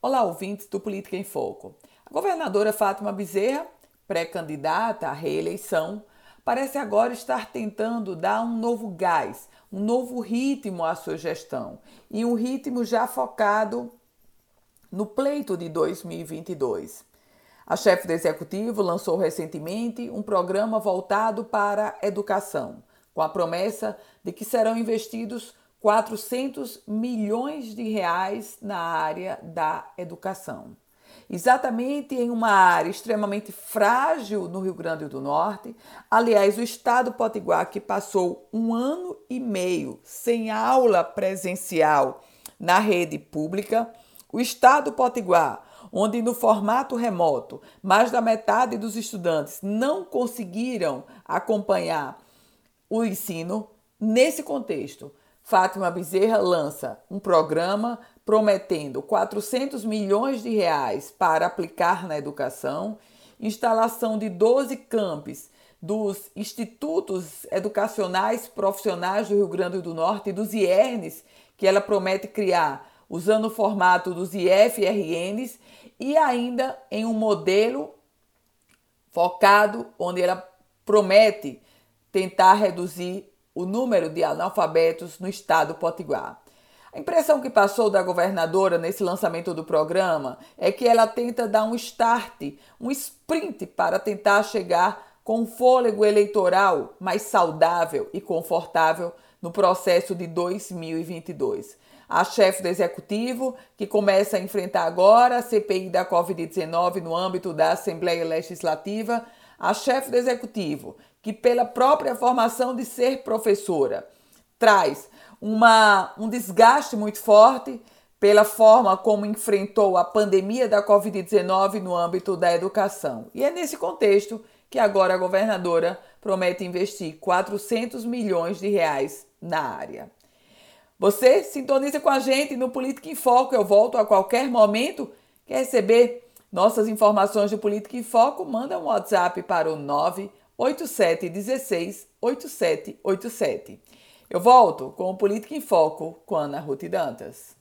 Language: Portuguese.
Olá, ouvintes do Política em Foco. A governadora Fátima Bezerra, pré-candidata à reeleição, parece agora estar tentando dar um novo gás, um novo ritmo à sua gestão e um ritmo já focado no pleito de 2022. A chefe do executivo lançou recentemente um programa voltado para a educação, com a promessa de que serão investidos 400 milhões de reais na área da educação. Exatamente em uma área extremamente frágil no Rio Grande do Norte. Aliás, o estado potiguar que passou um ano e meio sem aula presencial na rede pública, o estado potiguar onde no formato remoto mais da metade dos estudantes não conseguiram acompanhar o ensino, nesse contexto, Fátima Bezerra lança um programa prometendo 400 milhões de reais para aplicar na educação, instalação de 12 campos dos Institutos Educacionais Profissionais do Rio Grande do Norte e dos IERNs, que ela promete criar usando o formato dos IFRNs e ainda em um modelo focado onde ela promete tentar reduzir o número de analfabetos no estado potiguar. A impressão que passou da governadora nesse lançamento do programa é que ela tenta dar um start, um sprint para tentar chegar com fôlego eleitoral mais saudável e confortável no processo de 2022 a chefe do executivo, que começa a enfrentar agora a CPI da Covid-19 no âmbito da Assembleia Legislativa, a chefe do executivo, que pela própria formação de ser professora, traz uma, um desgaste muito forte pela forma como enfrentou a pandemia da Covid-19 no âmbito da educação. E é nesse contexto que agora a governadora promete investir 400 milhões de reais na área. Você sintoniza com a gente no Política em Foco. Eu volto a qualquer momento. Quer receber nossas informações de Política em Foco? Manda um WhatsApp para o 98716 8787. Eu volto com o Política em Foco com Ana Ruth Dantas.